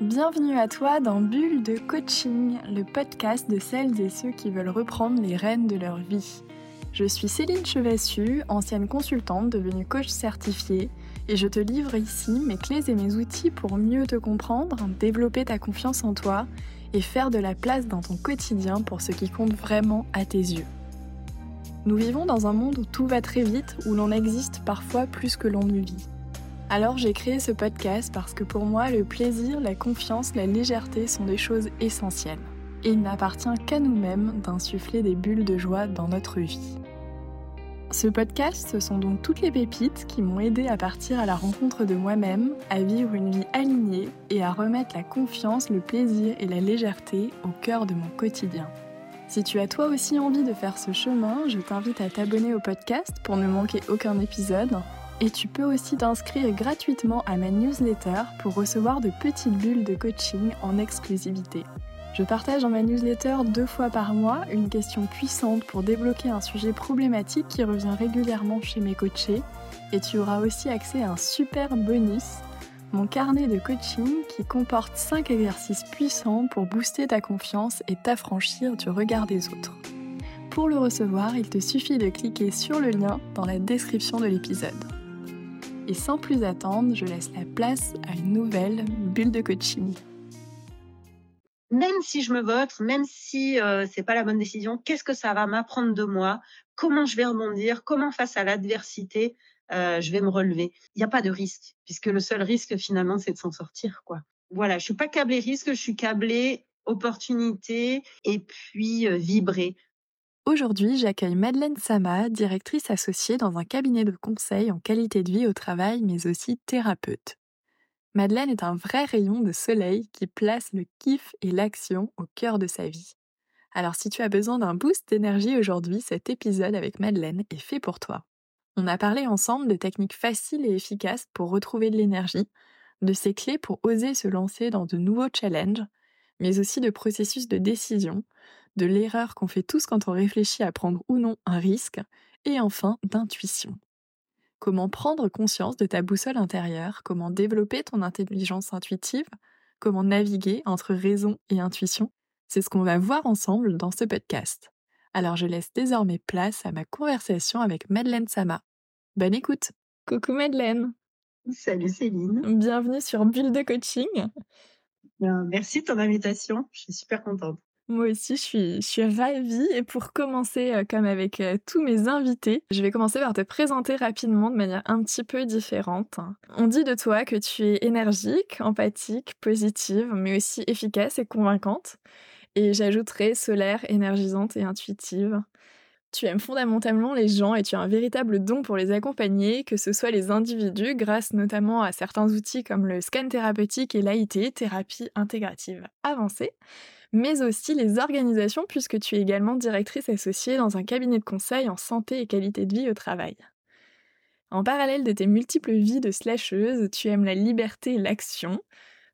Bienvenue à toi dans Bulle de Coaching, le podcast de celles et ceux qui veulent reprendre les rênes de leur vie. Je suis Céline Chevassu, ancienne consultante devenue coach certifiée, et je te livre ici mes clés et mes outils pour mieux te comprendre, développer ta confiance en toi et faire de la place dans ton quotidien pour ce qui compte vraiment à tes yeux. Nous vivons dans un monde où tout va très vite, où l'on existe parfois plus que l'on ne vit. Alors j'ai créé ce podcast parce que pour moi, le plaisir, la confiance, la légèreté sont des choses essentielles. Et il n'appartient qu'à nous-mêmes d'insuffler des bulles de joie dans notre vie. Ce podcast, ce sont donc toutes les pépites qui m'ont aidé à partir à la rencontre de moi-même, à vivre une vie alignée et à remettre la confiance, le plaisir et la légèreté au cœur de mon quotidien. Si tu as toi aussi envie de faire ce chemin, je t'invite à t'abonner au podcast pour ne manquer aucun épisode. Et tu peux aussi t'inscrire gratuitement à ma newsletter pour recevoir de petites bulles de coaching en exclusivité. Je partage dans ma newsletter deux fois par mois une question puissante pour débloquer un sujet problématique qui revient régulièrement chez mes coachés. Et tu auras aussi accès à un super bonus, mon carnet de coaching qui comporte 5 exercices puissants pour booster ta confiance et t'affranchir du regard des autres. Pour le recevoir, il te suffit de cliquer sur le lien dans la description de l'épisode. Et sans plus attendre, je laisse la place à une nouvelle bulle de coaching même si je me vote, même si euh, c'est pas la bonne décision, qu'est-ce que ça va m'apprendre de moi? Comment je vais rebondir? Comment face à l'adversité euh, je vais me relever Il n'y a pas de risque, puisque le seul risque finalement c'est de s'en sortir, quoi. Voilà, je suis pas câblée risque, je suis câblée opportunité et puis euh, vibrer. Aujourd'hui, j'accueille Madeleine Sama, directrice associée dans un cabinet de conseil en qualité de vie au travail, mais aussi thérapeute. Madeleine est un vrai rayon de soleil qui place le kiff et l'action au cœur de sa vie. Alors si tu as besoin d'un boost d'énergie aujourd'hui, cet épisode avec Madeleine est fait pour toi. On a parlé ensemble de techniques faciles et efficaces pour retrouver de l'énergie, de ses clés pour oser se lancer dans de nouveaux challenges, mais aussi de processus de décision, de l'erreur qu'on fait tous quand on réfléchit à prendre ou non un risque, et enfin d'intuition comment prendre conscience de ta boussole intérieure, comment développer ton intelligence intuitive, comment naviguer entre raison et intuition. C'est ce qu'on va voir ensemble dans ce podcast. Alors je laisse désormais place à ma conversation avec Madeleine Sama. Bonne écoute. Coucou Madeleine. Salut Céline. Bienvenue sur Bulle de Coaching. Merci de ton invitation. Je suis super contente. Moi aussi, je suis, je suis ravie. Et pour commencer, euh, comme avec euh, tous mes invités, je vais commencer par te présenter rapidement de manière un petit peu différente. On dit de toi que tu es énergique, empathique, positive, mais aussi efficace et convaincante. Et j'ajouterai solaire, énergisante et intuitive. Tu aimes fondamentalement les gens et tu as un véritable don pour les accompagner, que ce soit les individus, grâce notamment à certains outils comme le scan thérapeutique et l'AIT, thérapie intégrative avancée mais aussi les organisations puisque tu es également directrice associée dans un cabinet de conseil en santé et qualité de vie au travail. En parallèle de tes multiples vies de slasheuse, tu aimes la liberté et l'action,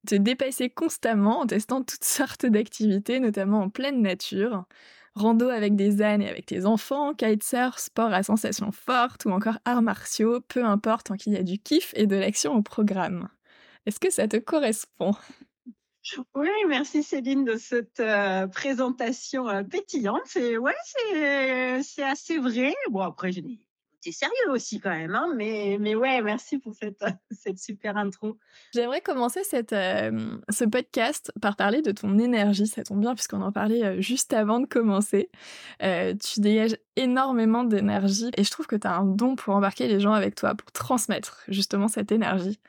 te dépasser constamment en testant toutes sortes d'activités, notamment en pleine nature, rando avec des ânes et avec tes enfants, kitesurf, sport à sensations fortes ou encore arts martiaux, peu importe tant qu'il y a du kiff et de l'action au programme. Est-ce que ça te correspond? Oui, merci Céline de cette euh, présentation euh, pétillante. C'est ouais, assez vrai. Bon après, c'est sérieux aussi quand même, hein, mais mais ouais, merci pour cette cette super intro. J'aimerais commencer cette ce podcast par parler de ton énergie. Ça tombe bien puisqu'on en parlait juste avant de commencer. tu dégages énormément d'énergie et je trouve que tu as un don pour embarquer les gens avec toi, pour transmettre justement cette énergie.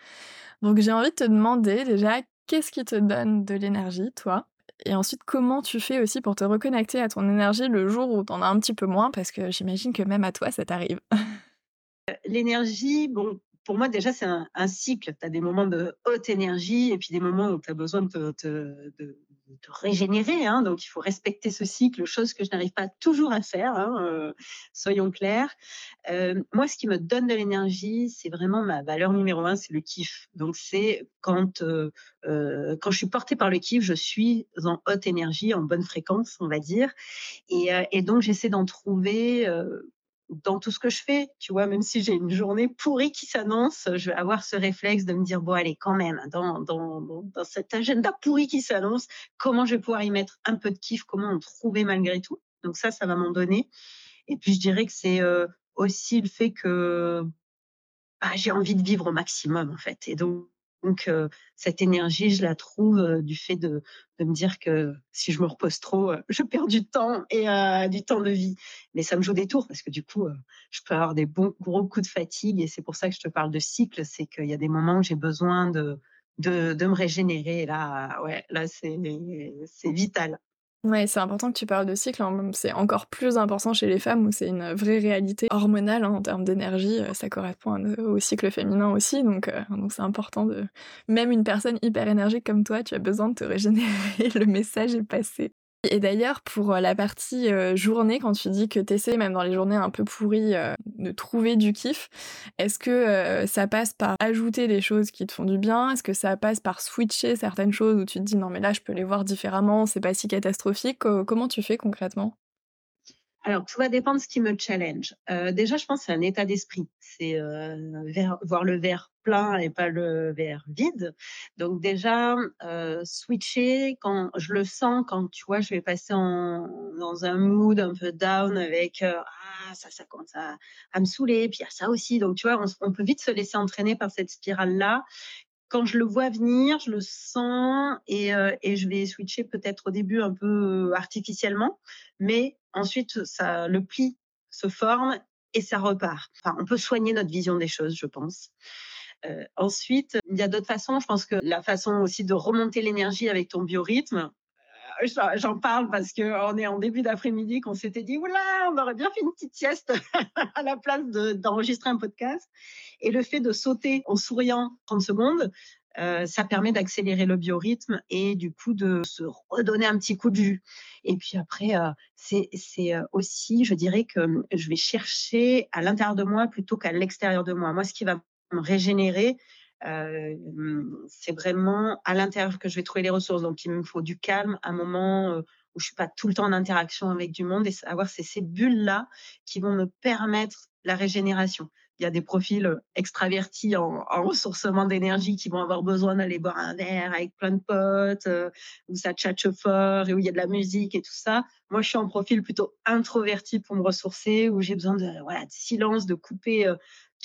Donc j'ai envie de te demander déjà qu'est-ce qui te donne de l'énergie, toi? Et ensuite, comment tu fais aussi pour te reconnecter à ton énergie le jour où t'en as un petit peu moins? Parce que j'imagine que même à toi, ça t'arrive. L'énergie, bon, pour moi, déjà, c'est un, cycle. Tu as des moments de haute énergie et puis des moments où tu as besoin de, de régénérer. Hein, donc, il faut respecter ce cycle, chose que je n'arrive pas toujours à faire, hein, euh, soyons clairs. Euh, moi, ce qui me donne de l'énergie, c'est vraiment ma valeur numéro un, c'est le kiff. Donc, c'est quand, euh, euh, quand je suis portée par le kiff, je suis en haute énergie, en bonne fréquence, on va dire. Et donc, j'essaie d'en trouver dans tout ce que je fais, tu vois, même si j'ai une journée pourrie qui s'annonce, je vais avoir ce réflexe de me dire, bon, allez, quand même, dans, dans, dans cet agenda pourri qui s'annonce, comment je vais pouvoir y mettre un peu de kiff, comment en trouver malgré tout. Donc ça, ça va m'en donner. Et puis, je dirais que c'est euh, aussi le fait que bah, j'ai envie de vivre au maximum, en fait. Et donc, donc, cette énergie, je la trouve du fait de, de, me dire que si je me repose trop, je perds du temps et du temps de vie. Mais ça me joue des tours parce que du coup, je peux avoir des bons gros coups de fatigue et c'est pour ça que je te parle de cycle. C'est qu'il y a des moments où j'ai besoin de, de, de, me régénérer. Et là, ouais, là, c'est vital. Ouais, c'est important que tu parles de cycle. Hein. C'est encore plus important chez les femmes où c'est une vraie réalité hormonale hein, en termes d'énergie. Euh, ça correspond au cycle féminin aussi, donc euh, donc c'est important de. Même une personne hyper énergique comme toi, tu as besoin de te régénérer. Le message est passé. Et d'ailleurs, pour euh, la partie euh, journée, quand tu dis que tu essaies, même dans les journées un peu pourries, euh, de trouver du kiff, est-ce que ça passe par ajouter des choses qui te font du bien? Est-ce que ça passe par switcher certaines choses où tu te dis non mais là je peux les voir différemment, c'est pas si catastrophique? Comment tu fais concrètement? Alors, tout va dépendre de ce qui me challenge. Euh, déjà, je pense que c'est un état d'esprit. C'est euh, voir le verre plein et pas le verre vide. Donc déjà, euh, switcher quand je le sens, quand tu vois, je vais passer en, dans un mood un peu down avec ah ça, ça commence à, à me saouler, puis il y a ça aussi. Donc tu vois, on, on peut vite se laisser entraîner par cette spirale là quand je le vois venir, je le sens et, euh, et je vais switcher peut-être au début un peu artificiellement, mais ensuite ça, le pli se forme et ça repart. Enfin, on peut soigner notre vision des choses, je pense. Euh, ensuite, il y a d'autres façons. Je pense que la façon aussi de remonter l'énergie avec ton biorhythme, j'en parle parce qu'on est en début d'après-midi qu'on s'était dit oula, on aurait bien fait une petite sieste à la place d'enregistrer un podcast. Et le fait de sauter en souriant 30 secondes, euh, ça permet d'accélérer le biorhythme et du coup de se redonner un petit coup de vue. Et puis après, euh, c'est euh, aussi, je dirais que je vais chercher à l'intérieur de moi plutôt qu'à l'extérieur de moi. Moi, ce qui va me régénérer, c'est vraiment à l'intérieur que je vais trouver les ressources. Donc, il me faut du calme, un moment où je suis pas tout le temps en interaction avec du monde et avoir ces, ces bulles-là qui vont me permettre la régénération. Il y a des profils extravertis en, en ressourcement d'énergie qui vont avoir besoin d'aller boire un verre avec plein de potes, où ça tchatche fort et où il y a de la musique et tout ça. Moi, je suis en profil plutôt introverti pour me ressourcer, où j'ai besoin de silence, de couper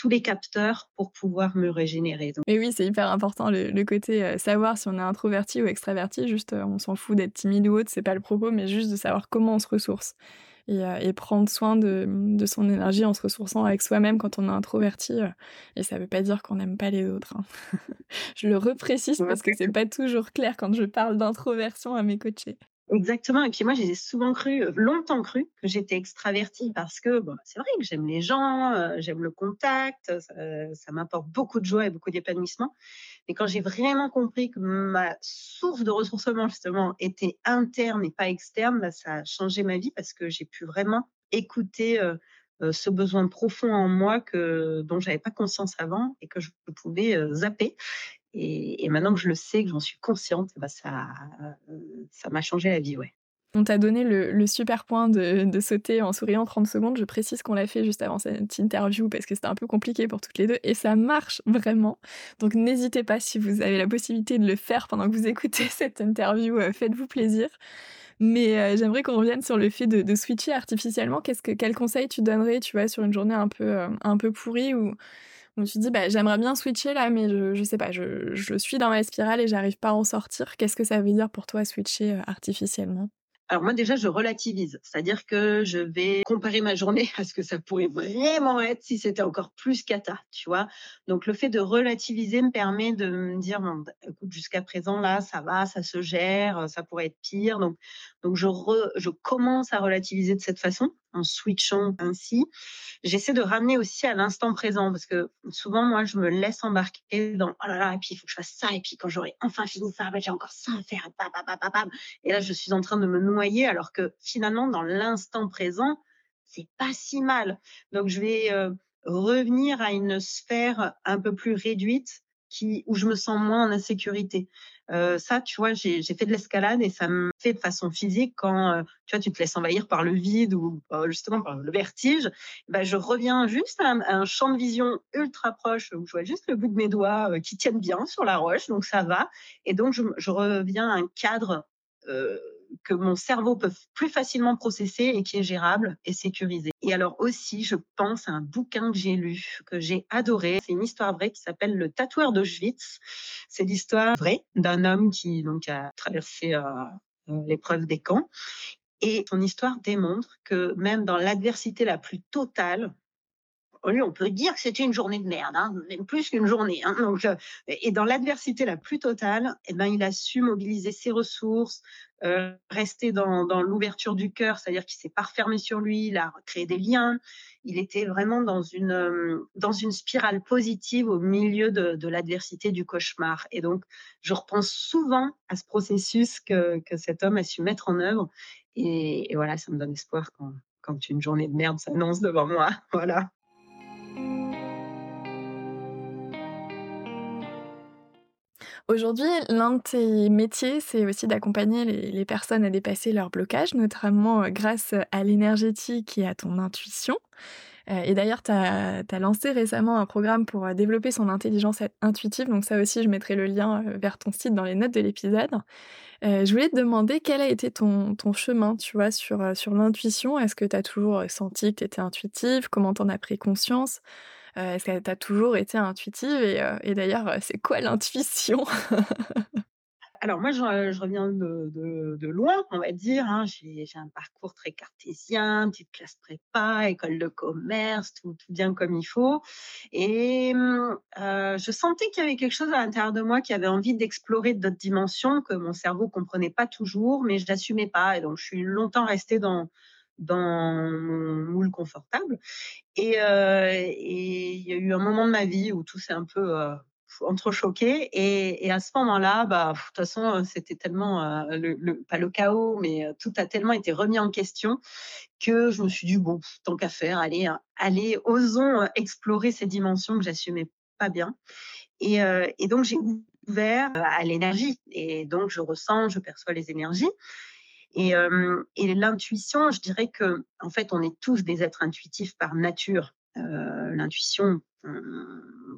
tous les capteurs pour pouvoir me régénérer. Et oui, c'est hyper important le, côté euh, savoir si on est introverti ou extraverti. Juste, euh, on s'en fout d'être timide ou autre, c'est pas le propos, mais juste de savoir comment on se ressource et, euh, prendre soin de, son énergie en se ressourçant avec soi-même quand on est introverti. et ça veut pas dire qu'on n'aime pas les autres. Hein. je le reprécise parce que c'est pas toujours clair quand je parle d'introversion à mes coachés. Exactement. Et puis moi, j'ai souvent cru, euh, longtemps cru, que j'étais extravertie parce que bon, c'est vrai que j'aime les gens, euh, j'aime le contact, ça, m'apporte beaucoup de joie et beaucoup d'épanouissement. Et quand j'ai vraiment compris que ma source de ressourcement justement était interne et pas externe, bah, ça a changé ma vie parce que j'ai pu vraiment écouter euh, ce besoin profond en moi que dont j'avais pas conscience avant et que je pouvais zapper et, maintenant que je le sais, que j'en suis consciente, bah ça, ça m'a changé la vie, ouais. On t'a donné le, super point de, sauter en souriant 30 secondes. Je précise qu'on l'a fait juste avant cette interview parce que c'était un peu compliqué pour toutes les deux et ça marche vraiment. Donc n'hésitez pas si vous avez la possibilité de le faire pendant que vous écoutez cette interview, euh, faites-vous plaisir. Mais euh, j'aimerais qu'on revienne sur le fait de, switcher artificiellement. Quel conseil tu donnerais, tu vois, sur une journée un peu, euh, un peu pourrie ou je me suis dit, bah, j'aimerais bien switcher là, mais je, je sais pas, je, je suis dans ma spirale et j'arrive pas à en sortir. Qu'est-ce que ça veut dire pour toi switcher euh, artificiellement? Alors moi déjà, je relativise, c'est-à-dire que je vais comparer ma journée à ce que ça pourrait vraiment être si c'était encore plus cata, tu vois? Donc le fait de relativiser me permet de me dire, écoute, jusqu'à présent là, ça va, ça se gère, ça pourrait être pire. Donc donc je je commence à relativiser de cette façon en switchant ainsi. J'essaie de ramener aussi à l'instant présent parce que souvent, moi, je me laisse embarquer dans oh là là, et puis il faut que je fasse ça, et puis quand j'aurai enfin fini ça, ben, j'ai encore ça à faire. Et là, je suis en train de me noyer alors que finalement, dans l'instant présent, c'est pas si mal. Donc, je vais euh, revenir à une sphère un peu plus réduite où je me sens moins en insécurité. Euh, ça, tu vois, j'ai fait de l'escalade et ça me fait de façon physique quand euh, tu vois, tu te laisses envahir par le vide ou euh, justement par le vertige. Bah, je reviens juste à un, champ de vision ultra proche où je vois juste le bout de mes doigts qui tiennent bien sur la roche, donc ça va. Et donc je, je reviens à un cadre que mon cerveau peut plus facilement processer et qui est gérable et sécurisé. Et alors aussi, je pense à un bouquin que j'ai lu, que j'ai adoré. C'est une histoire vraie qui s'appelle Le tatoueur d'Auschwitz. C'est l'histoire vraie d'un homme qui donc a traversé euh, euh, l'épreuve des camps. Et son histoire démontre que même dans l'adversité la plus totale, on peut dire que c'était une journée de merde, hein, même plus qu'une journée. Hein, donc, euh, et dans l'adversité la plus totale, eh ben, il a su mobiliser ses ressources, euh, rester dans, dans l'ouverture du cœur, c'est-à-dire qu'il s'est pas refermé sur lui, il a créé des liens. Il était vraiment dans une euh, dans une spirale positive au milieu de, de l'adversité du cauchemar. Et donc, je repense souvent à ce processus que, que cet homme a su mettre en œuvre. Et, et voilà, ça me donne espoir quand, quand une journée de merde s'annonce devant moi. Voilà. Aujourd'hui, l'un de tes métiers, c'est aussi d'accompagner les, personnes à dépasser leurs blocages, notamment euh, grâce à l'énergétique et à ton intuition. Euh, et d'ailleurs, tu as, lancé récemment un programme pour euh, développer son intelligence intuitive. Donc ça aussi, je mettrai le lien vers ton site dans les notes de l'épisode. je voulais te demander quel a été ton, chemin, tu vois, sur, sur l'intuition. Est-ce que tu as toujours senti que tu étais intuitive? Comment t'en as pris conscience? Euh, est-ce qu'elle t'a toujours été intuitive? Et, euh, d'ailleurs, euh, c'est quoi l'intuition? Alors moi, je, reviens de, loin, on va dire. Hein. J'ai un parcours très cartésien, petite classe prépa, école de commerce, tout, bien comme il faut. Et je sentais qu'il y avait quelque chose à l'intérieur de moi qui avait envie d'explorer d'autres dimensions que mon cerveau comprenait pas toujours, mais je l'assumais pas. Et donc, je suis longtemps restée dans dans mon moule confortable. Euh, et il y a eu un moment de ma vie où tout s'est un peu euh, entrechoqué. Et, et, à ce moment-là, bah, de toute façon, c'était tellement, euh, le, pas le chaos, mais tout a tellement été remis en question que je me suis dit, bon, tant qu'à faire, allez, allez, osons explorer ces dimensions que j'assumais pas bien. Et, donc, j'ai ouvert à l'énergie. Et donc, je ressens, je perçois les énergies. Et, l'intuition, je dirais que en fait, on est tous des êtres intuitifs par nature. Euh, l'intuition,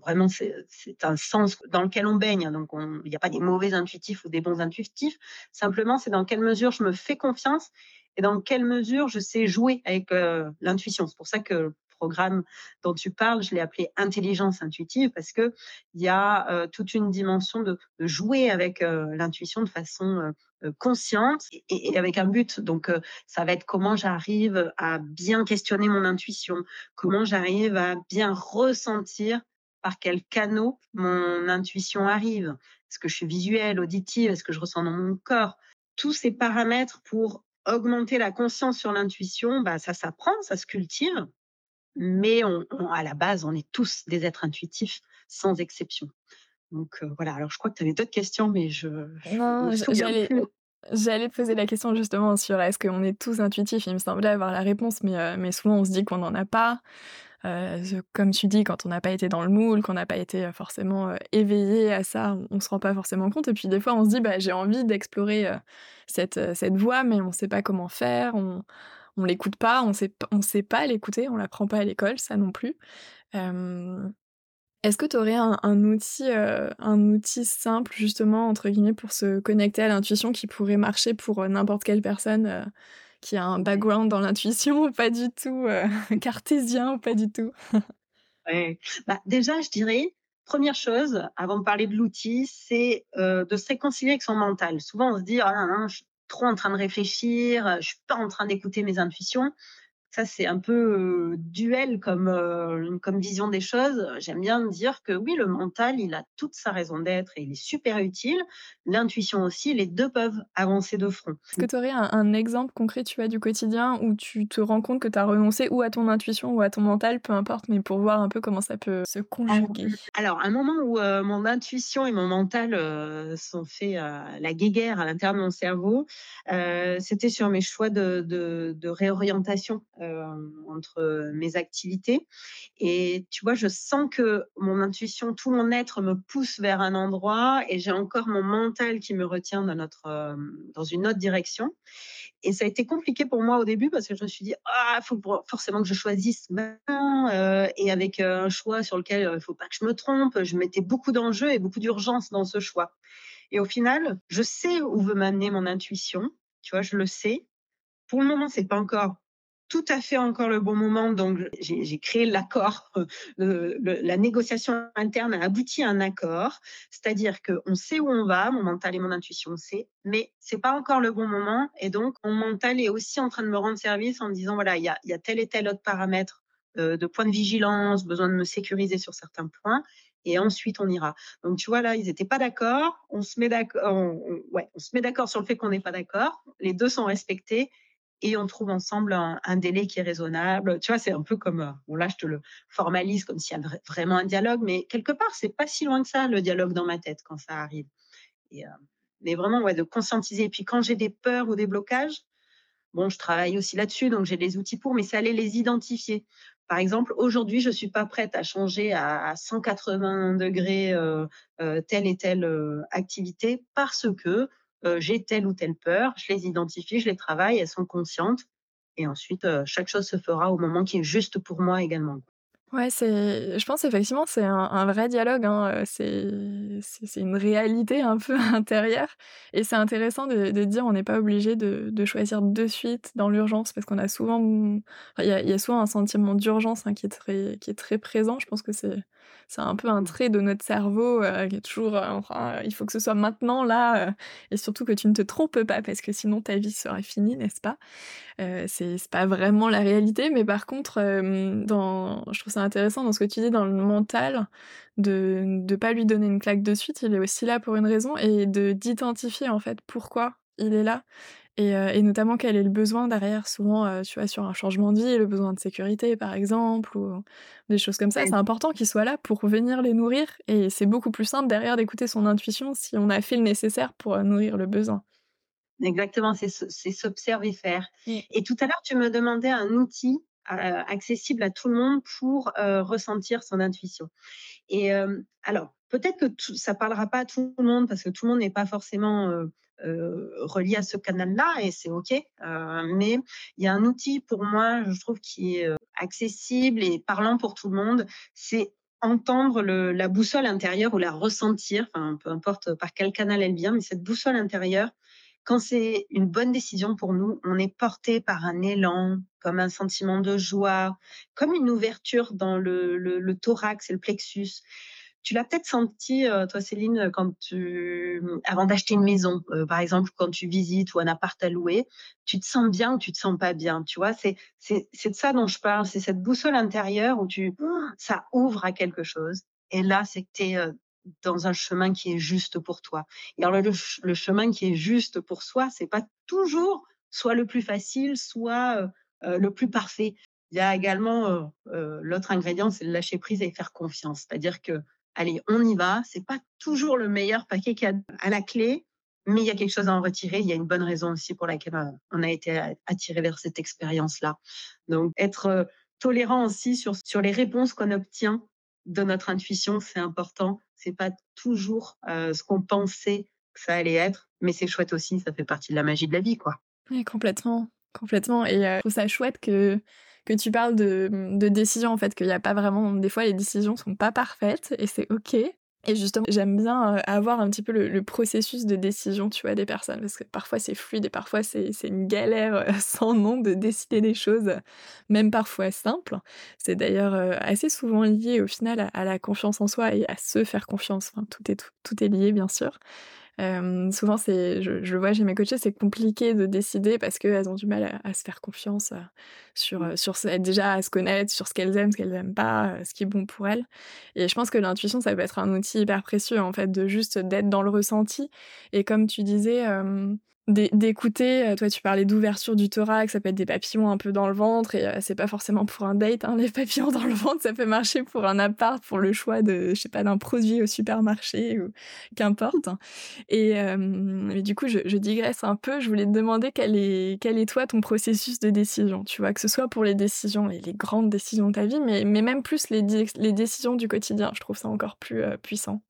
vraiment, c'est un sens dans lequel on baigne. Donc, il n'y a pas des mauvais intuitifs ou des bons intuitifs. Simplement, c'est dans quelle mesure je me fais confiance et dans quelle mesure je sais jouer avec euh, l'intuition. C'est pour ça que programme dont tu parles, je l'ai appelé intelligence intuitive parce que il y a euh, toute une dimension de, jouer avec euh, l'intuition de façon consciente et, avec un but. Donc, ça va être comment j'arrive à bien questionner mon intuition, comment j'arrive à bien ressentir par quel canot mon intuition arrive? Est-ce que je suis visuelle, auditive? Est-ce que je ressens dans mon corps? Tous ces paramètres pour augmenter la conscience sur l'intuition, bah, ça s'apprend, ça se cultive mais on, à la base, on est tous des êtres intuitifs, sans exception. Donc euh, voilà, alors je crois que tu avais d'autres questions, mais je... Non, j'allais... J'allais poser la question justement sur est-ce qu'on est tous intuitifs? Il me semblait avoir la réponse, mais, euh, mais souvent on se dit qu'on n'en a pas. Euh, comme tu dis, quand on n'a pas été dans le moule, qu'on n'a pas été forcément éveillé à ça, on, ne se rend pas forcément compte. Et puis des fois, on se dit, bah, j'ai envie d'explorer cette, voie, mais on ne sait pas comment faire. On, on l'écoute pas, on sait, sait pas l'écouter, on l'apprend pas à l'école, ça non plus. Est-ce que tu aurais un, outil, un outil simple justement entre guillemets pour se connecter à l'intuition qui pourrait marcher pour n'importe quelle personne qui a un background dans l'intuition ou pas du tout, cartésien ou pas du tout? Bah, déjà, je dirais, première chose, avant de parler de l'outil, c'est de se réconcilier avec son mental. Souvent, on se dit, ah, non, trop en train de réfléchir, euh, je suis pas en train d'écouter mes intuitions. Ça, c'est un peu duel comme, comme vision des choses. J'aime bien dire que oui, le mental, il a toute sa raison d'être et il est super utile. L'intuition aussi, les deux peuvent avancer de front. Est-ce que tu aurais un, exemple concret, tu vois, du quotidien où tu te rends compte que tu as renoncé ou à ton intuition ou à ton mental, peu importe, mais pour voir un peu comment ça peut se conjuguer? Alors, un moment où mon intuition et mon mental sont fait la guéguerre à l'intérieur de mon cerveau, c'était sur mes choix de, de, de réorientation entre mes activités. Et tu vois, je sens que mon intuition, tout mon être me pousse vers un endroit et j'ai encore mon mental qui me retient dans, dans une autre direction. Et ça a été compliqué pour moi au début parce que je me suis dit, ah, faut forcément que je choisisse maintenant. et avec un choix sur lequel il ne faut pas que je me trompe, je mettais beaucoup d'enjeux et beaucoup d'urgence dans ce choix. Et au final, je sais où veut m'amener mon intuition. Tu vois, je le sais. Pour le moment, c'est pas encore tout à fait encore le bon moment. Donc, j'ai créé l'accord. la négociation interne a abouti à un accord. C'est-à-dire qu'on sait où on va, mon mental et mon intuition sait, mais c'est pas encore le bon moment. Et donc, mon mental est aussi en train de me rendre service en me disant, voilà, il y a, y a, tel et tel autre paramètre euh, de point de vigilance, besoin de me sécuriser sur certains points. Et ensuite, on ira. Donc, tu vois, là, ils n'étaient pas d'accord. On se met d'accord, ouais, on se met d'accord sur le fait qu'on n'est pas d'accord. Les deux sont respectés et on trouve ensemble un, délai qui est raisonnable. Tu vois, c'est un peu comme, euh, bon là, je te le formalise comme s'il y avait vraiment un dialogue, mais quelque part, c'est pas si loin que ça, le dialogue dans ma tête quand ça arrive. Et, euh, mais vraiment, ouais, de conscientiser. Et puis quand j'ai des peurs ou des blocages, bon, je travaille aussi là-dessus, donc j'ai des outils pour, mais c'est aller les identifier. Par exemple, aujourd'hui, je ne suis pas prête à changer à 180 degrés euh, telle et telle activité parce que euh, j'ai telle ou telle peur, je les identifie, je les travaille, elles sont conscientes. Et ensuite, euh, chaque chose se fera au moment qui est juste pour moi également. Ouais, c'est, je pense effectivement c'est un, vrai dialogue, hein. c'est, c'est, une réalité un peu intérieure et c'est intéressant de, dire on n'est pas obligé de, choisir de suite dans l'urgence parce qu'on a souvent, il y, a, y, souvent un sentiment d'urgence hein, qui est très, qui est très présent. Je pense que c'est, c'est un peu un trait de notre cerveau euh, qui est toujours, euh, enfin, il faut que ce soit maintenant là euh, et surtout que tu ne te trompes pas parce que sinon ta vie serait finie, n'est-ce pas? C'est, pas vraiment la réalité, mais par contre, je trouve ça intéressant dans ce que tu dis dans le mental, de ne pas lui donner une claque de suite, il est aussi là pour une raison, et de d'identifier en fait pourquoi il est là. Et, et, notamment quel est le besoin derrière, souvent, tu vois, sur un changement de vie, le besoin de sécurité, par exemple, ou des choses comme ça. C'est important qu'il soit là pour venir les nourrir, et c'est beaucoup plus simple derrière d'écouter son intuition si on a fait le nécessaire pour nourrir le besoin. Exactement, c'est s'observer faire. Et tout à l'heure, tu me demandais un outil euh, accessible à tout le monde pour euh, ressentir son intuition. Et euh, alors, peut-être que ça parlera pas à tout le monde parce que tout le monde n'est pas forcément relié à ce canal-là et c'est ok. mais il y a un outil pour moi, je trouve, qui est accessible et parlant pour tout le monde. C'est entendre la boussole intérieure ou la ressentir, enfin, peu importe par quel canal elle vient, mais cette boussole intérieure, quand c'est une bonne décision pour nous, on est porté par un élan, comme un sentiment de joie, comme une ouverture dans le, thorax et le plexus. Tu l'as peut-être senti, euh, toi Céline, quand tu, avant d'acheter une maison, euh, par exemple, quand tu visites ou un appart à louer, tu te sens bien ou tu te sens pas bien, tu vois, c'est, c'est, de ça dont je parle, c'est cette boussole intérieure où tu, ça ouvre à quelque chose. Et là, c'est que tu es euh, dans un chemin qui est juste pour toi. Et alors le, chemin qui est juste pour soi, c'est pas toujours soit le plus facile, soit le plus parfait. Il y a également l'autre ingrédient, c'est le lâcher prise et faire confiance. C'est-à-dire que, allez, on y va. C'est pas toujours le meilleur paquet qu'il y a à la clé, mais il y a quelque chose à en retirer. Il y a une bonne raison aussi pour laquelle on a été attiré vers cette expérience-là. Donc, être tolérant aussi sur, sur les réponses qu'on obtient de notre intuition, c'est important c'est pas toujours euh, ce qu'on pensait que ça allait être, mais c'est chouette aussi, ça fait partie de la magie de la vie, quoi. Oui, complètement, complètement. Et euh, je trouve ça chouette que que tu parles de, de décision en fait, qu'il n'y a pas vraiment, des fois les décisions sont pas parfaites et c'est ok. Et justement, j'aime bien euh, avoir un petit peu le, processus de décision, tu vois, des personnes, parce que parfois c'est fluide et parfois c'est une galère euh, sans nom de décider des choses, même parfois simples. C'est d'ailleurs euh, assez souvent lié au final à, la confiance en soi et à se faire confiance. Tout est, tout est lié, bien sûr. Euh, souvent, c'est, je, je, le vois chez mes coachés, c'est compliqué de décider parce qu'elles ont du mal à, se faire confiance euh, sur, mmh. euh, sur déjà à se connaître, sur ce qu'elles aiment, ce qu'elles n'aiment pas, ce qui est bon pour elles. Et je pense que l'intuition, ça peut être un outil hyper précieux en fait, de juste d'être dans le ressenti. Et comme tu disais, d'écouter. Toi, tu parlais d'ouverture du thorax, ça peut être des papillons un peu dans le ventre, et c'est pas forcément pour un date. Hein, les papillons dans le ventre, ça peut marcher pour un appart, pour le choix de, je sais pas, d'un produit au supermarché ou qu'importe. Et mais du coup, je, je, digresse un peu. Je voulais te demander quel est, quel est toi ton processus de décision. Tu vois, que ce soit pour les décisions et les grandes décisions de ta vie, mais, mais même plus les, les décisions du quotidien. Je trouve ça encore plus puissant.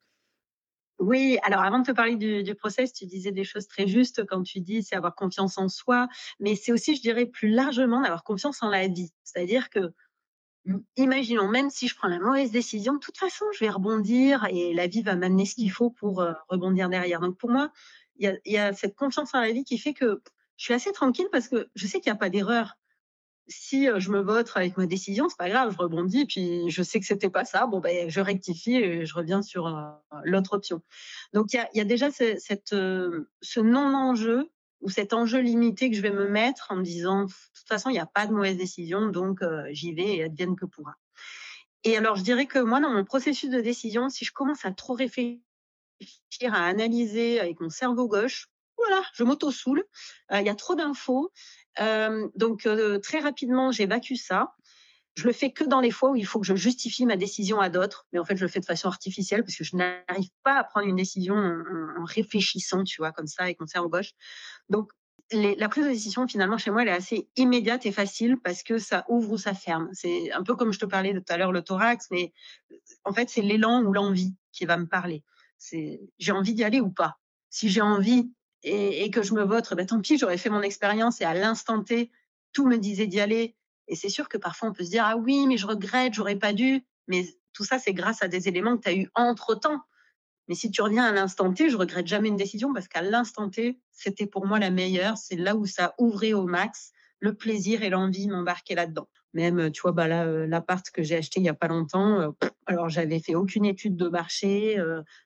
Oui, alors avant de te parler du, process, tu disais des choses très justes quand tu dis c'est avoir confiance en soi, mais c'est aussi, je dirais, plus largement d'avoir confiance en la vie. C'est-à-dire que, imaginons, même si je prends la mauvaise décision, de toute façon, je vais rebondir et la vie va m'amener ce qu'il faut pour euh, rebondir derrière. Donc pour moi, il y a, cette confiance en la vie qui fait que je suis assez tranquille parce que je sais qu'il n'y a pas d'erreur si je me vote avec ma décision, c'est pas grave, je rebondis, puis je sais que c'était pas ça. Bon, ben, je rectifie et je reviens sur l'autre option. Donc, il y a, déjà ce, cette, ce non-enjeu ou cet enjeu limité que je vais me mettre en me disant, de toute façon, il n'y a pas de mauvaise décision, donc j'y vais et advienne que pourra. Et alors, je dirais que moi, dans mon processus de décision, si je commence à trop réfléchir, à analyser avec mon cerveau gauche, voilà, je m'auto-soule. Il y a trop d'infos donc très rapidement, j'évacue ça. Je le fais que dans les fois où il faut que je justifie ma décision à d'autres, mais en fait, je le fais de façon artificielle parce que je n'arrive pas à prendre une décision en, réfléchissant, tu vois, comme ça, avec mon cerveau gauche. Donc, la prise de décision, finalement, chez moi, elle est assez immédiate et facile parce que ça ouvre ou ça ferme. C'est un peu comme je te parlais tout à l'heure, le thorax, mais en fait, c'est l'élan ou l'envie qui va me parler. C'est j'ai envie d'y aller ou pas. Si j'ai envie et, que je me vote, ben, tant pis, j'aurais fait mon expérience et à l'instant T, tout me disait d'y aller. Et c'est sûr que parfois on peut se dire ah oui, mais je regrette, j'aurais pas dû. Mais tout ça, c'est grâce à des éléments que tu as eu entre temps. Mais si tu reviens à l'instant T, je regrette jamais une décision parce qu'à l'instant T, c'était pour moi la meilleure. C'est là où ça ouvrait au max le plaisir et l'envie m'embarquer là-dedans. Même, tu vois, bah l'appart que j'ai acheté il y a pas longtemps, alors j'avais fait aucune étude de marché,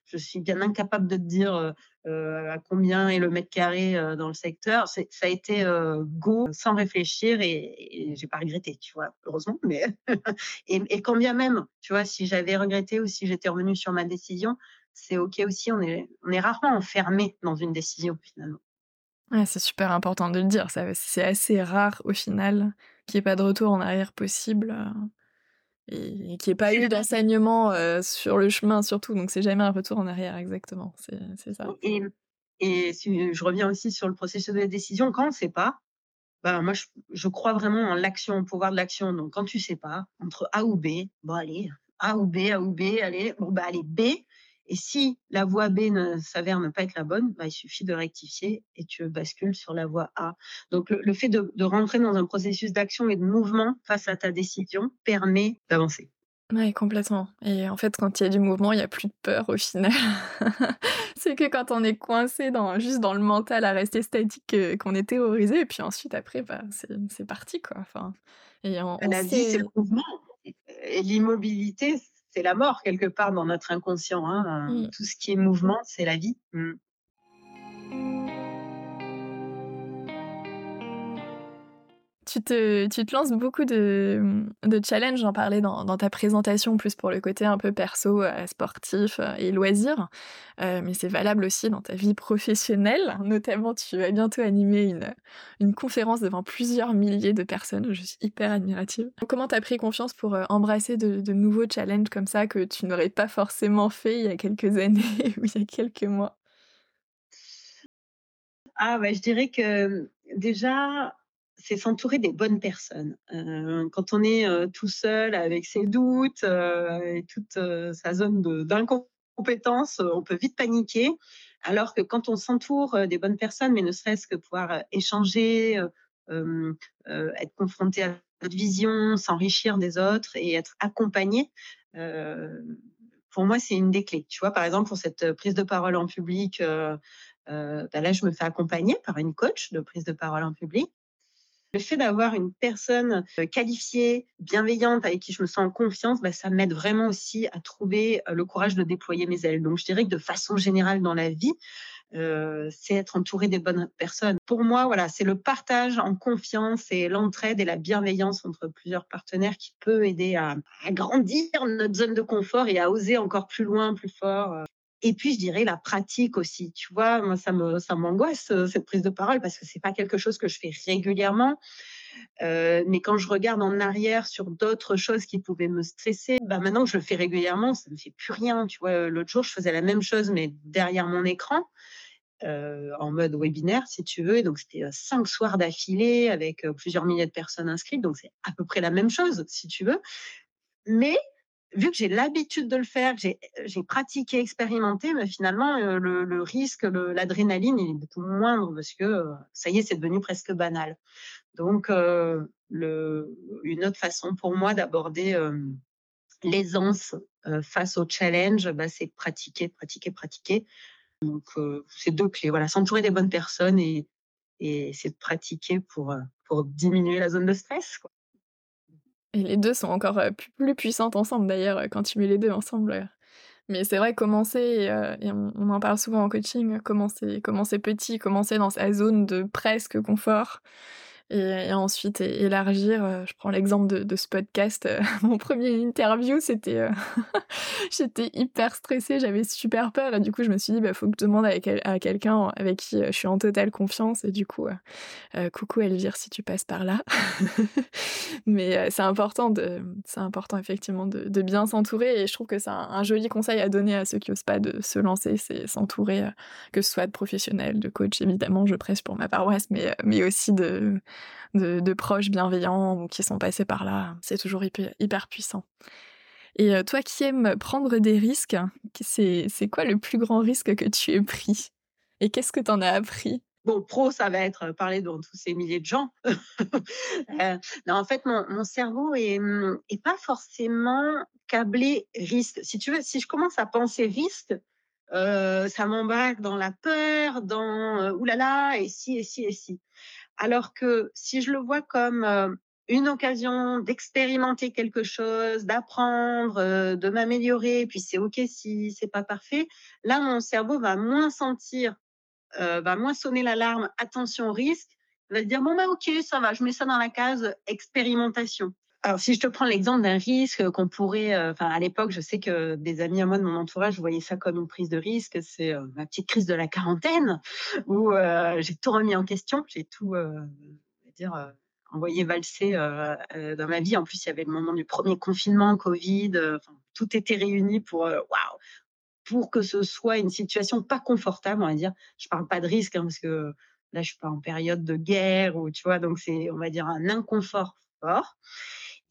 je suis bien incapable de te dire à combien est le mètre carré dans le secteur. Ça a été go sans réfléchir et, et j'ai pas regretté, tu vois, heureusement. Mais et, et quand bien même, tu vois, si j'avais regretté ou si j'étais revenue sur ma décision, c'est ok aussi. On est, on est rarement enfermé dans une décision finalement. Ouais, c'est super important de le dire. C'est assez rare au final qu'il n'y ait pas de retour en arrière possible euh, et, qu'il n'y ait pas eu d'enseignement euh, sur le chemin surtout. Donc c'est jamais un retour en arrière exactement. C'est ça. Et, et si je reviens aussi sur le processus de décision, quand on ne sait pas, bah, moi je, je, crois vraiment en l'action, au pouvoir de l'action. Donc quand tu ne sais pas, entre A ou B, bon allez, A ou B, A ou B, allez, bon bah allez, B, et si la voie B s'avère ne pas être la bonne, bah, il suffit de rectifier et tu bascules sur la voie A. Donc le, fait de, rentrer dans un processus d'action et de mouvement face à ta décision permet d'avancer. Oui, complètement. Et en fait, quand il y a du mouvement, il n'y a plus de peur au final. c'est que quand on est coincé dans, juste dans le mental à rester statique, qu'on est terrorisé, et puis ensuite, après, bah, c'est parti, quoi. Enfin, et la vie, c'est le mouvement. Et l'immobilité, c'est la mort quelque part dans notre inconscient. Hein. Mmh. Tout ce qui est mouvement, c'est la vie. Mmh. Tu te, lances beaucoup de, challenges, j'en parlais dans, ta présentation, plus pour le côté un peu perso, euh, sportif euh, et loisir. Euh, mais c'est valable aussi dans ta vie professionnelle. Notamment, tu vas bientôt animer une, conférence devant plusieurs milliers de personnes. Je suis hyper admirative. Comment tu as pris confiance pour embrasser de, nouveaux challenges comme ça que tu n'aurais pas forcément fait il y a quelques années ou il y a quelques mois? Ah, ouais, je dirais que déjà, c'est s'entourer des bonnes personnes. Euh, quand on est euh, tout seul avec ses doutes euh, et toute sa zone d'incompétence, on peut vite paniquer. Alors que quand on s'entoure des bonnes personnes, mais ne serait-ce que pouvoir échanger, être confronté à notre vision, s'enrichir des autres et être accompagné, pour moi, c'est une des clés. Tu vois, par exemple, pour cette prise de parole en public, bah là, je me fais accompagner par une coach de prise de parole en public. Le fait d'avoir une personne euh, qualifiée, bienveillante, avec qui je me sens en confiance, bah, ça m'aide vraiment aussi à trouver euh, le courage de déployer mes ailes. Donc, je dirais que de façon générale dans la vie, euh, c'est être entouré des bonnes personnes. Pour moi, voilà, c'est le partage en confiance et l'entraide et la bienveillance entre plusieurs partenaires qui peut aider à, à, grandir notre zone de confort et à oser encore plus loin, plus fort. Et puis, je dirais la pratique aussi. Tu vois, moi, ça me, ça m'angoisse cette prise de parole parce que c'est pas quelque chose que je fais régulièrement. Euh, mais quand je regarde en arrière sur d'autres choses qui pouvaient me stresser, bah maintenant que je le fais régulièrement, ça me fait plus rien. Tu vois, l'autre jour, je faisais la même chose, mais derrière mon écran. Euh, en mode webinaire, si tu veux. Et donc, c'était cinq soirs d'affilée avec plusieurs milliers de personnes inscrites. Donc, c'est à peu près la même chose, si tu veux. Mais vu que j'ai l'habitude de le faire, j'ai pratiqué, expérimenté, mais finalement, le, risque, l'adrénaline, il est beaucoup moindre parce que ça y est, c'est devenu presque banal. Donc, le, une autre façon pour moi d'aborder l'aisance face au challenge, bah, c'est pratiquer, pratiquer, pratiquer. Donc, c'est deux clés. Voilà, s'entourer des bonnes personnes et, et c'est de pratiquer pour, pour diminuer la zone de stress. Et les deux sont encore plus, puissantes ensemble d'ailleurs quand tu mets les deux ensemble. Mais c'est vrai, commencer, et, on, en parle souvent en coaching, commencer, commencer petit, commencer dans sa zone de presque confort, et, ensuite élargir. Euh, je prends l'exemple de, ce podcast. Euh, mon premier interview, c'était, euh, j'étais hyper stressée, j'avais super peur et du coup je me suis dit, bah faut que je demande à, quelqu'un avec qui je suis en totale confiance et du coup, coucou Elvire si tu passes par là. Mais c'est important de, important effectivement de, bien s'entourer et je trouve que c'est un, joli conseil à donner à ceux qui osent pas de se lancer, c'est s'entourer, que ce soit de professionnels, de coachs évidemment, je presse pour ma paroisse, mais mais aussi de de, proches bienveillants ou qui sont passés par là. C'est toujours hyper, puissant. Et euh, toi qui aimes prendre des risques, c'est quoi le plus grand risque que tu aies pris? Et qu'est-ce que tu en as appris? Bon, pro, ça va être parler devant tous ces milliers de gens. Euh, en fait, mon, cerveau est, hum, est, pas forcément câblé risque. Si tu veux, si je commence à penser risque, euh, ça m'embarque dans la peur, dans oulala, et si, et si, et si. Alors que si je le vois comme euh, une occasion d'expérimenter quelque chose, d'apprendre, euh, de m'améliorer, puis c'est ok si c'est pas parfait, là mon cerveau va moins sentir, euh, va moins sonner l'alarme, attention risque, va se dire bon bah ok ça va, je mets ça dans la case expérimentation. Alors, si je te prends l'exemple d'un risque qu'on pourrait, enfin, à l'époque, je sais que des amis à moi de mon entourage voyaient ça comme une prise de risque. C'est ma petite crise de la quarantaine où j'ai tout remis en question, j'ai tout, dire, envoyé valser dans ma vie. En plus, il y avait le moment du premier confinement, Covid, tout était réuni pour, waouh, pour que ce soit une situation pas confortable, on va dire. Je parle pas de risque hein, parce que là, je suis pas en période de guerre ou tu vois, donc c'est, on va dire, un inconfort fort.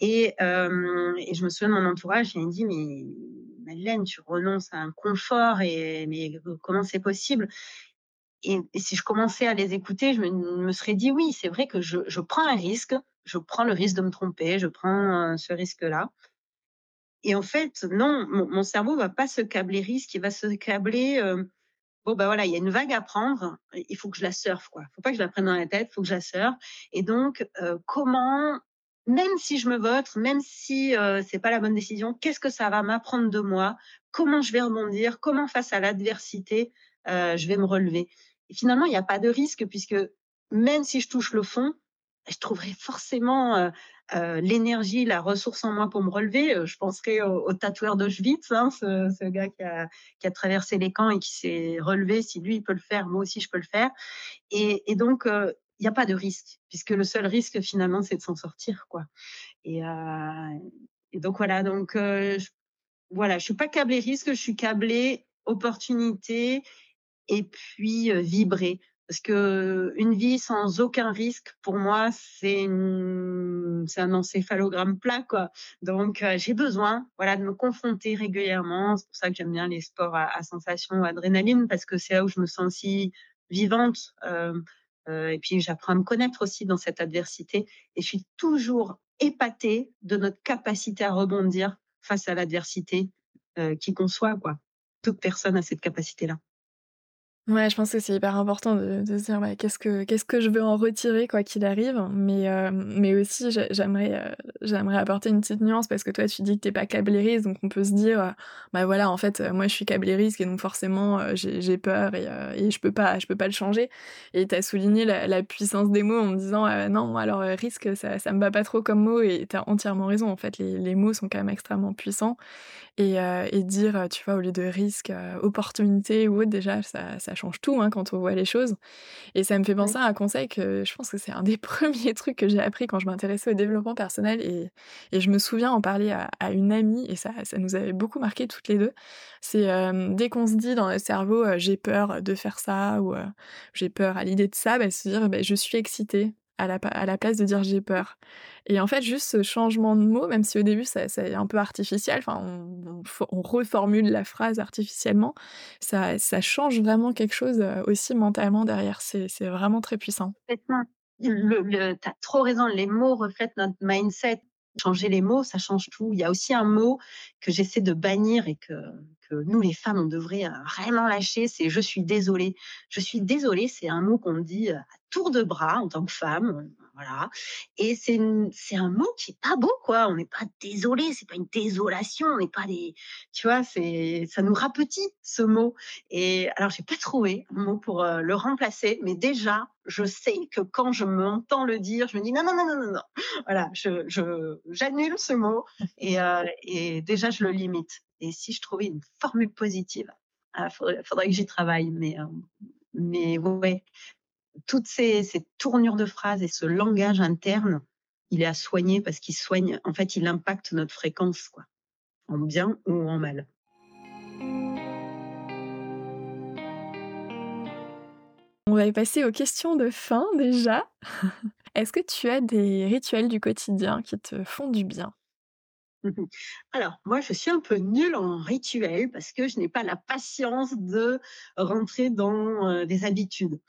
Et, je me souviens de mon entourage, il me dit mais Madeleine, tu renonces à un confort et mais comment c'est possible? et, si je commençais à les écouter, je me, serais dit oui, c'est vrai que je, prends un risque, je prends le risque de me tromper, je prends ce risque-là. Et en fait, non, mon, mon, cerveau va pas se câbler risque, il va se câbler. bon ben voilà, il y a une vague à prendre, il faut que je la surfe quoi. Faut pas que je la prenne dans la tête, il faut que je la surfe. Et donc, comment même si je me vote, même si euh, c'est pas la bonne décision, qu'est-ce que ça va m'apprendre de moi? Comment je vais rebondir? Comment face à l'adversité euh, je vais me relever? Et finalement, il n'y a pas de risque puisque même si je touche le fond, je trouverai forcément euh, euh l'énergie, la ressource en moi pour me relever. Euh, je penserai au, tatoueur d'Auschwitz, hein, ce, ce, gars qui a, qui a, traversé les camps et qui s'est relevé. Si lui il peut le faire, moi aussi je peux le faire. Et, et donc euh, il n'y a pas de risque, puisque le seul risque finalement, c'est de s'en sortir, quoi. Et, euh, et, donc voilà, donc euh, je, voilà, je suis pas câblée risque, je suis câblée opportunité et puis euh, vibrer. Parce que une vie sans aucun risque, pour moi, c'est c'est un encéphalogramme plat, quoi. Donc j'ai besoin, voilà, de me confronter régulièrement. C'est pour ça que j'aime bien les sports à, à sensation, adrénaline, parce que c'est là où je me sens si vivante. Euh, et puis j'apprends à me connaître aussi dans cette adversité. Et je suis toujours épatée de notre capacité à rebondir face à l'adversité euh, qui conçoit. Quoi. Toute personne a cette capacité-là. Ouais, je pense que c'est hyper important de de se dire: «Bah, qu'est-ce que qu'est-ce que je veux en retirer quoi qu'il arrive?» mais hem, mais aussi j'ai j'aimerais, heu, j'aimerais apporter une petite nuance parce que toi tu dis que tu es pas câblée risque donc on peut se dire, heu: «Bah, voilà en fait, heu, moi je suis câblée risque et donc forcément, j'ai peur et et je peux pas je peux pas le changer» et tu as souligné la la puissance des mots en me disant: «Heu, non alors, risque ça ça me va pas trop comme mot» et tu as entièrement raison en fait les les mots sont quand même extrêmement puissants. Et et dire, tu vois au lieu de risque, opportunité ou autre déjà ça ça change tout, hein, quand on voit les choses et ça me fait Oui. penser à un conseil que je pense que c'est un des 1ers trucs que j'ai appris quand je m'intéressais au développement personnel et et je me souviens en parler à à une amie et ça ça nous avait beaucoup marquées toutes les 2. C'est, dès qu'on se dit dans le cerveau, «J'ai peur de faire ça» ou, «J'ai peur à l'idée de ça», bah, se dire: «Beh, je suis excitée» à la place de dire: «J'ai peur» et en fait juste ce changement de mot, même si au début ça c'est un peu artificiel, enfin on on for on reformule la phrase artificiellement, ça change vraiment quelque chose, heu, aussi mentalement derrière. C'est vraiment très puissant. Le le tu as trop raison, les mots reflètent notre mindset. Changer les mots, ça change tout. Il y a aussi un mot que j'essaie de bannir et que que nous les femmes, on devrait, heu, vraiment lâcher, c'est: «Je suis désolée». «Je suis désolée», c'est un mot qu'on dit, heu, à tour de bras en tant que femme, heu, voilà et c'est un mot qui est pas beau quoi. On n'est pas désolé, c'est pas une désolation, on n'est pas des tu vois? Ça nous rapetit ce mot et alors j'ai pas trouvé un mot pour, le remplacer mais déjà, je sais que quand je m'entends le dire, je me dis: «Non, non, non, non, non, non». Voilà, je j'annule ce mot et déjà je le limite et si je trouvais une formule positive, ah faudrait faudrait que j'y travaille mais hem, mais ouais, toutes ces ces tournures de phrases et ce langage interne, il est à soigner parce qu'il soigne en fait, il impacte notre fréquence quoi, en bien ou en mal. On va y passer aux questions de fin déjà. Est-ce que tu as des rituels du quotidien qui te font du bien? Mmh mh. Alors, moi, je suis un peu nulle en rituel parce que je n'ai pas la patience de rentrer dans, des habitudes.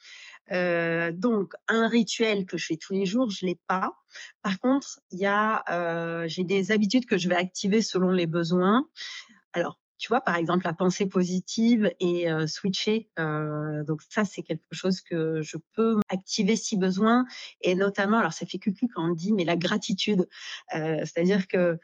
Donc un rituel que je fais tous les jours, je l'ai pas. Par contre, il y a, j'ai des habitudes que je vais activer selon les besoins. Alors, tu vois, par exemple, la pensée positive et switcher, donc ça, c'est quelque chose que je peux activer si besoin et notamment alors ça fait cucu quand on dit, mais la gratitude. C'est-à-dire que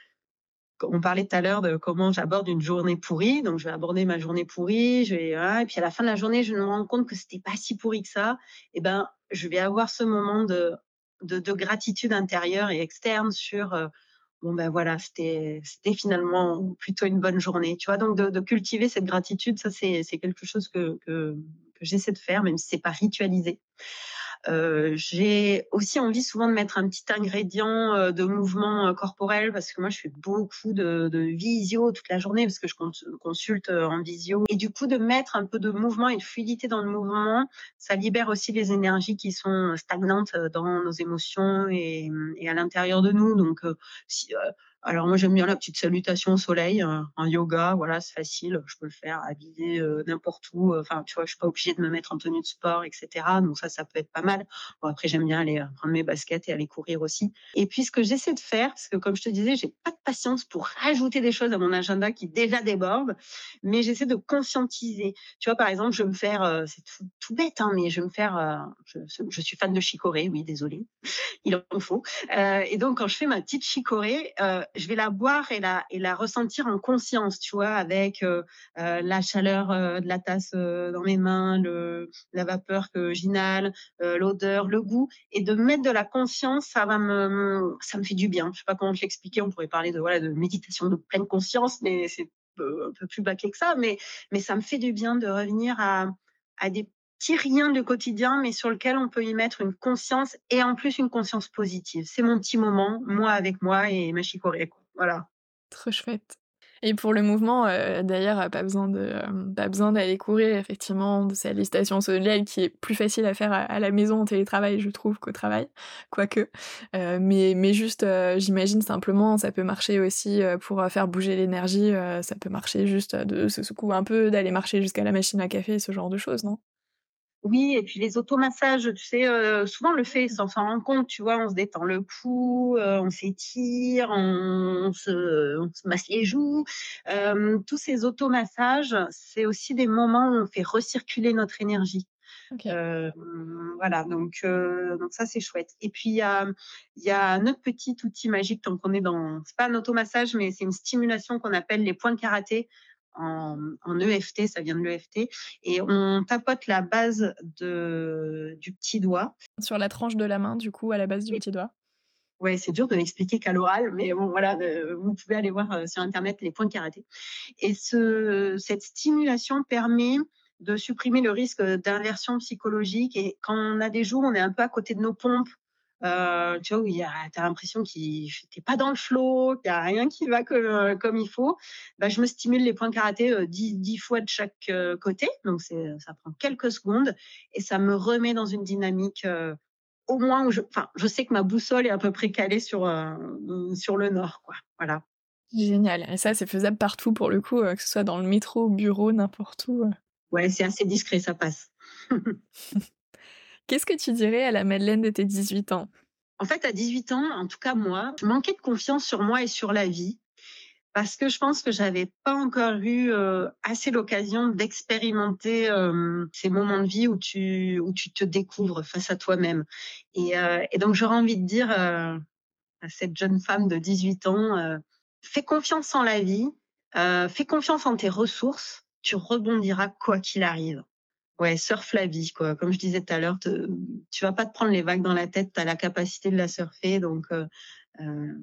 on parlait tout à l'heure de comment j'aborde une journée pourrie, donc je vais aborder ma journée pourrie, et puis à la fin de la journée, je me rends compte que c'était pas si pourri que ça et ben, je vais avoir ce moment de de de gratitude intérieure et externe sur, heu, bon ben voilà, c'était finalement plutôt une bonne journée, tu vois? Donc de cultiver cette gratitude, ça c'est quelque chose que que que j'essaie de faire, même si c'est pas ritualisé. Heu, j'ai aussi envie souvent de mettre un petit ingrédient, heu, de mouvement, heu, corporel parce que moi je fais beaucoup de de visio toute la journée parce que je cons consulte, heu, en visio. Et du coup de mettre un peu de mouvement et de fluidité dans le mouvement, ça libère aussi les énergies qui sont stagnantes, heu, dans nos émotions et et à l'intérieur de nous. Donc si, alors moi j'aime bien la petite salutation au soleil, heu, en yoga, voilà, c'est facile, je peux le faire habillée, heu, n'importe où, enfin, tu vois? Je suis pas obligée de me mettre en tenue de sport et cetera donc ça, ça peut être pas mal. Bon après j'aime bien aller, heu, prendre mes baskets et aller courir aussi et puis ce que j'essaie de faire, parce que comme je te disais, j'ai pas de patience pour rajouter des choses à mon agenda qui déjà déborde, mais j'essaie de conscientiser. Tu vois? Par exemple, je vais me faire, heu, c'est tout bête, hein, mais je vais me faire, heu, je suis fan de chicorée, oui, désolée, il en faut, et donc quand je fais ma petite chicorée, je vais la boire et la et la ressentir en conscience, tu vois? Avec, heu heu, la chaleur, heu, de la tasse, heu, dans mes mains, le la vapeur que j'inhale, heu, l'odeur, le goût et de mettre de la conscience, ça va me ça me fait du bien. Je sais pas comment te l'expliquer, on pourrait parler de, voilà, de méditation de pleine conscience, mais c'est peu un peu plus bâclé que ça, mais mais ça me fait du bien de revenir à à des petits riens du quotidien, mais sur lequel on peut y mettre une conscience et en plus une conscience positive. C'est mon petit moment, moi avec moi et ma chicorée. Voilà. Trop chouette et pour le mouvement, heu, d'ailleurs, pas besoin de, hem, pas besoin d'aller courir effectivement, de salutation au soleil qui est plus facile à faire à la maison en télétravail, je trouve, qu'au travail, quoique, heu, mais mais juste, j'imagine simplement, ça peut marcher aussi, pour, faire bouger l'énergie, ça peut marcher juste de se secouer un peu, d'aller marcher jusqu'à la machine à café, ce genre de choses, non? Oui, et puis les automassages, tu sais, heu, souvent on le fait sans s'en rendre compte, tu vois? On se détend le cou, heu, on s'étire, on on se on se masse les joues. Hem, tous ces automassages, c'est aussi des moments où on fait recirculer notre énergie. OK. Hem, voilà, donc heu, donc ça, c'est chouette et puis il y a il y a un autre petit outil magique tant qu'on est dans c'est pas un automassage, mais c'est une stimulation qu'on appelle les points de karaté en en EFT, ça vient de l'EFT et on tapote la base de du petit doigt. Sur la tranche de la main, du coup, à la base du petit doigt? Ouais, c'est dur de l'expliquer qu'à l'oral, mais bon voilà, heu, vous pouvez aller voir, heu, sur internet les points de karaté et ce cette stimulation permet de supprimer le risque, d'inversion psychologique et quand on a des jours où on est un peu à côté de nos pompes, heu, tu vois, où tu as l'impression qu'il tu es pas dans le flow, qu'il y a rien qui va comme, heu, comme il faut, bah, je me stimule les points de karaté, heu, 10- 10 fois de chaque, côté, donc ça prend quelques secondes et ça me remet dans une dynamique, au moins où je enfin, je sais que ma boussole est à peu près calée sur, le nord, quoi, voilà. Génial et ça, c'est faisable partout pour le coup, que ce soit dans le métro, au bureau, n'importe où, heu. Ouais, c'est assez discret, ça passe. Qu'est-ce que tu dirais à la Madeleine de tes 18 ans? En fait, à 18 ans, en tout cas moi, je manquais de confiance sur moi et sur la vie parce que je pense que j'avais pas encore eu, heu, assez l'occasion d'expérimenter, hem, ces moments de vie où tu où tu te découvres face à toi-même et et donc j'aurais envie de dire, à cette jeune femme de 18 ans, «Fais confiance en la vie, fais confiance en tes ressources, tu rebondiras quoi qu'il arrive». Ouais, surfe la vie, quoi. Comme je disais tout à l'heure, te tu vas pas te prendre les vagues dans la tête, tu as la capacité de la surfer donc heu, hem,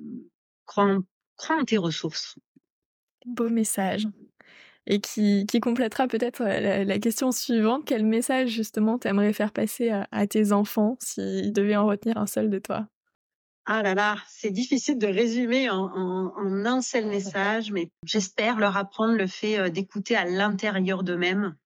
crois en crois en tes ressources. Beau message et qui qui complétera peut-être, heu, la la question suivante. Quel message justement tu aimerais faire passer à à tes enfants s'ils devaient en retenir un seul de toi? Ah là là, c'est difficile de résumer en en en un seul message, mais j'espère leur apprendre le fait, d'écouter à l'intérieur d'eux-mêmes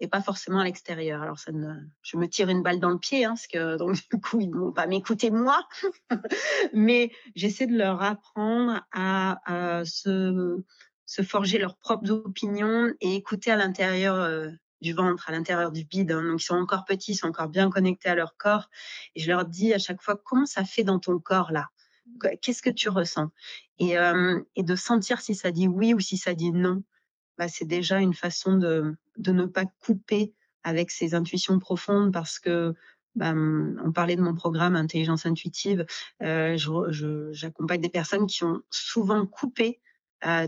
et pas forcément à l'extérieur. Alors ça ne je me tire une balle dans le pied, hein, parce que donc du coup, ils ne vont pas m'écouter moi, mais j'essaie de leur apprendre à, se se forger leurs propres opinions et écouter à l'intérieur, heu, du ventre, à l'intérieur du bide, hein. Donc ils sont encore petits, ils sont encore bien connectés à leur corps et je leur dis à chaque fois: «Comment ça fait dans ton corps là? Qu qu'est-ce que tu ressens?» et hem et de sentir si ça dit oui ou si ça dit non, bah, c'est déjà une façon de ne pas couper avec ses intuitions profondes parce que, bah, mmh, on parlait de mon programme Intelligence Intuitive, j'accompagne des personnes qui ont souvent coupé,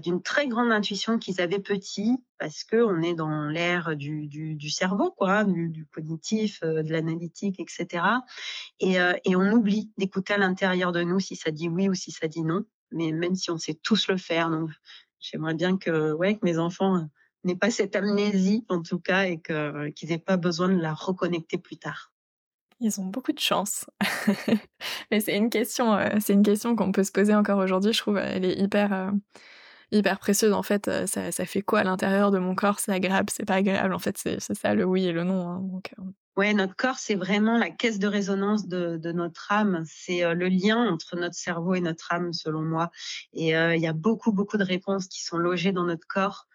d'une très grande intuition qu'ils avaient petits parce qu'on est dans l'ère du cerveau quoi, du cognitif, de l'analytique et cetera et et on oublie d'écouter à l'intérieur de nous si ça dit oui ou si ça dit non, mais même si on sait tous le faire donc j'aimerais bien que, ouais, que mes enfants, n'aient pas cette amnésie en tout cas et que qu'ils aient pas besoin de la reconnecter plus tard. Ils ont beaucoup de chance. Mais c'est une question, heu, c'est une question qu'on peut se poser encore aujourd'hui, je trouve, elle est hyper, heu, hyper précieuse en fait, ça ça fait quoi à l'intérieur de mon corps? C'est agréable, c'est pas agréable, en fait, c'est ça le oui et le non, hein, heu Ouais, notre corps, c'est vraiment la caisse de résonance de de notre âme. C'est, heu, le lien entre notre cerveau et notre âme, selon moi et heu, il y a beaucoup, beaucoup de réponses qui sont logées dans notre corps,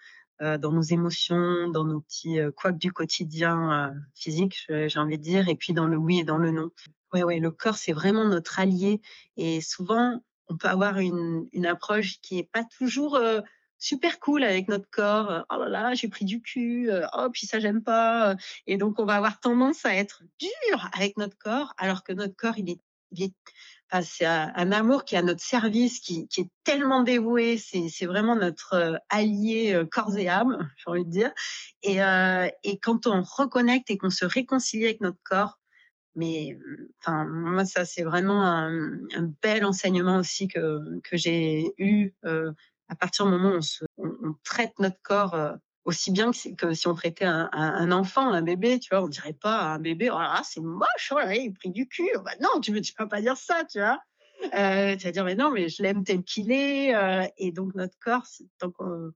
heu, dans nos émotions, dans nos petits, heu, couacs du quotidien, heu, physiques, je j'ai envie de dire et puis dans le oui et dans le non. Ouais, ouais, le corps, c'est vraiment notre allié et souvent, on peut avoir une une approche qui est pas toujours, super cool avec notre corps, heu: «Oh là là, j'ai pris du cul, heu, oh puis ça j'aime pas», heu et donc on va avoir tendance à être dur avec notre corps, alors que notre corps, il est il est enfin, c'est un amour qui est à notre service, qui est tellement dévoué, c'est vraiment notre, allié, corps et âme, j'ai envie de dire et et quand on reconnecte et qu'on se réconcilie avec notre corps, mais enfin, moi, ça, c'est vraiment un, bel enseignement aussi que que j'ai eu, à partir du moment où on se on traite notre corps, heu, aussi bien que que si on traitait un un enfant, un bébé, tu vois? On dirait pas à un bébé: «Oh là c'est moche, oh là il a pris du cul». Bah non, tu tu vas pas dire ça, tu vois? Heu, tu vas dire: «Mais non, mais je l'aime tel qu'il est», heu et donc notre corps, tant qu'on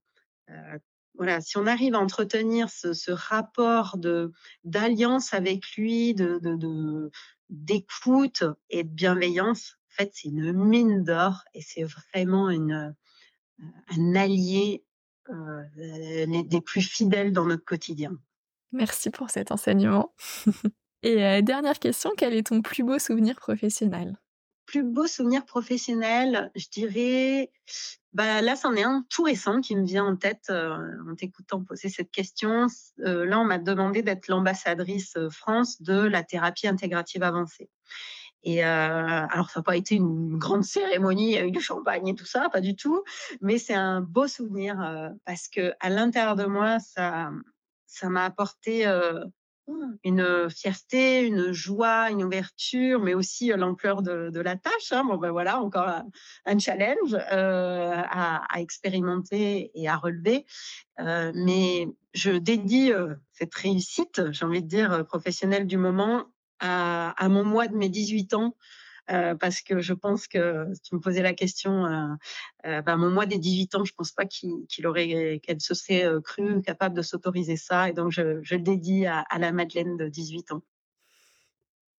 heu, voilà, si on arrive à entretenir ce ce rapport de d'alliance avec lui, de de d'écoute et de bienveillance, en fait, c'est une mine d'or et c'est vraiment une, un allié, heu, les des plus fidèles dans notre quotidien. Merci pour cet enseignement. Et euh, dernière question, quel est ton plus beau souvenir professionnel? Plus beau souvenir professionnel, je dirais, bah là, c'en est un tout récent qui me vient en tête euh, en t'écoutant poser cette question. Euh, là, on m'a demandé d'être l'ambassadrice France de la thérapie intégrative avancée. Et alors, ça n'a pas été une grande cérémonie avec du champagne et tout ça, pas du tout, mais c'est un beau souvenir parce que à l'intérieur de moi, ça, ça m'a apporté une fierté, une joie, une ouverture, mais aussi l'ampleur de, la tâche. Hein. Bon, ben voilà, encore un, challenge à, expérimenter et à relever. mais je dédie cette réussite, j'ai envie de dire, professionnelle du moment à, mon mois de mes 18 ans. Euh, parce que je pense que si tu me posais la question, euh, euh, ben, mon mois des 18 ans, je pense pas qu'il aurait, qu'elle se serait crue capable de s'autoriser ça, et donc je, le dédie à, la Madeleine de 18 ans.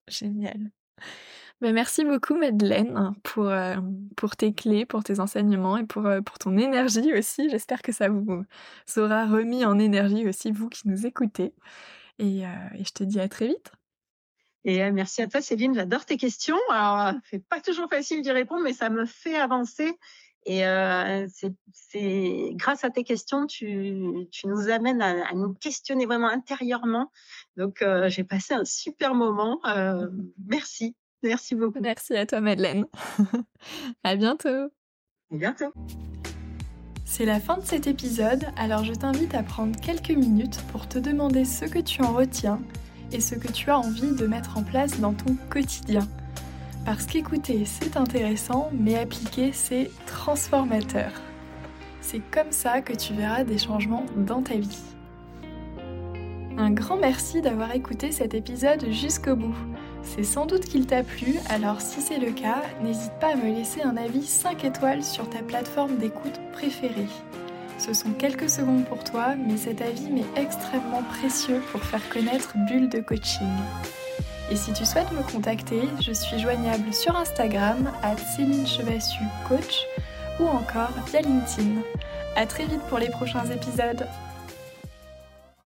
Génial. Ben, merci beaucoup Madeleine pour, pour tes clés, pour tes enseignements et pour, pour ton énergie aussi. J'espère que ça vous aura remis en énergie aussi, vous qui nous écoutez. Et je te dis à très vite. Et euh, merci à toi, Céline. J'adore tes questions. Alors, c'est pas toujours facile d'y répondre, mais ça me fait avancer. Et euh, c'est grâce à tes questions, tu, tu nous amènes à, nous questionner vraiment intérieurement. Donc, euh, j'ai passé un super moment. Euh, merci. Merci beaucoup. Merci à toi, Madeleine. à bientôt. À bientôt. C'est la fin de cet épisode, alors je t'invite à prendre quelques minutes pour te demander ce que tu en retiens et ce que tu as envie de mettre en place dans ton quotidien. Parce qu'écouter, c'est intéressant, mais appliquer, c'est transformateur. C'est comme ça que tu verras des changements dans ta vie. Un grand merci d'avoir écouté cet épisode jusqu'au bout. C'est sans doute qu'il t'a plu, alors si c'est le cas, n'hésite pas à me laisser un avis 5 étoiles sur ta plateforme d'écoute préférée. Ce sont quelques secondes pour toi, mais cet avis m'est extrêmement précieux pour faire connaître Bulle de Coaching. Et si tu souhaites me contacter, je suis joignable sur Instagram à Céline Chevassu Coach ou encore via LinkedIn. A très vite pour les prochains épisodes.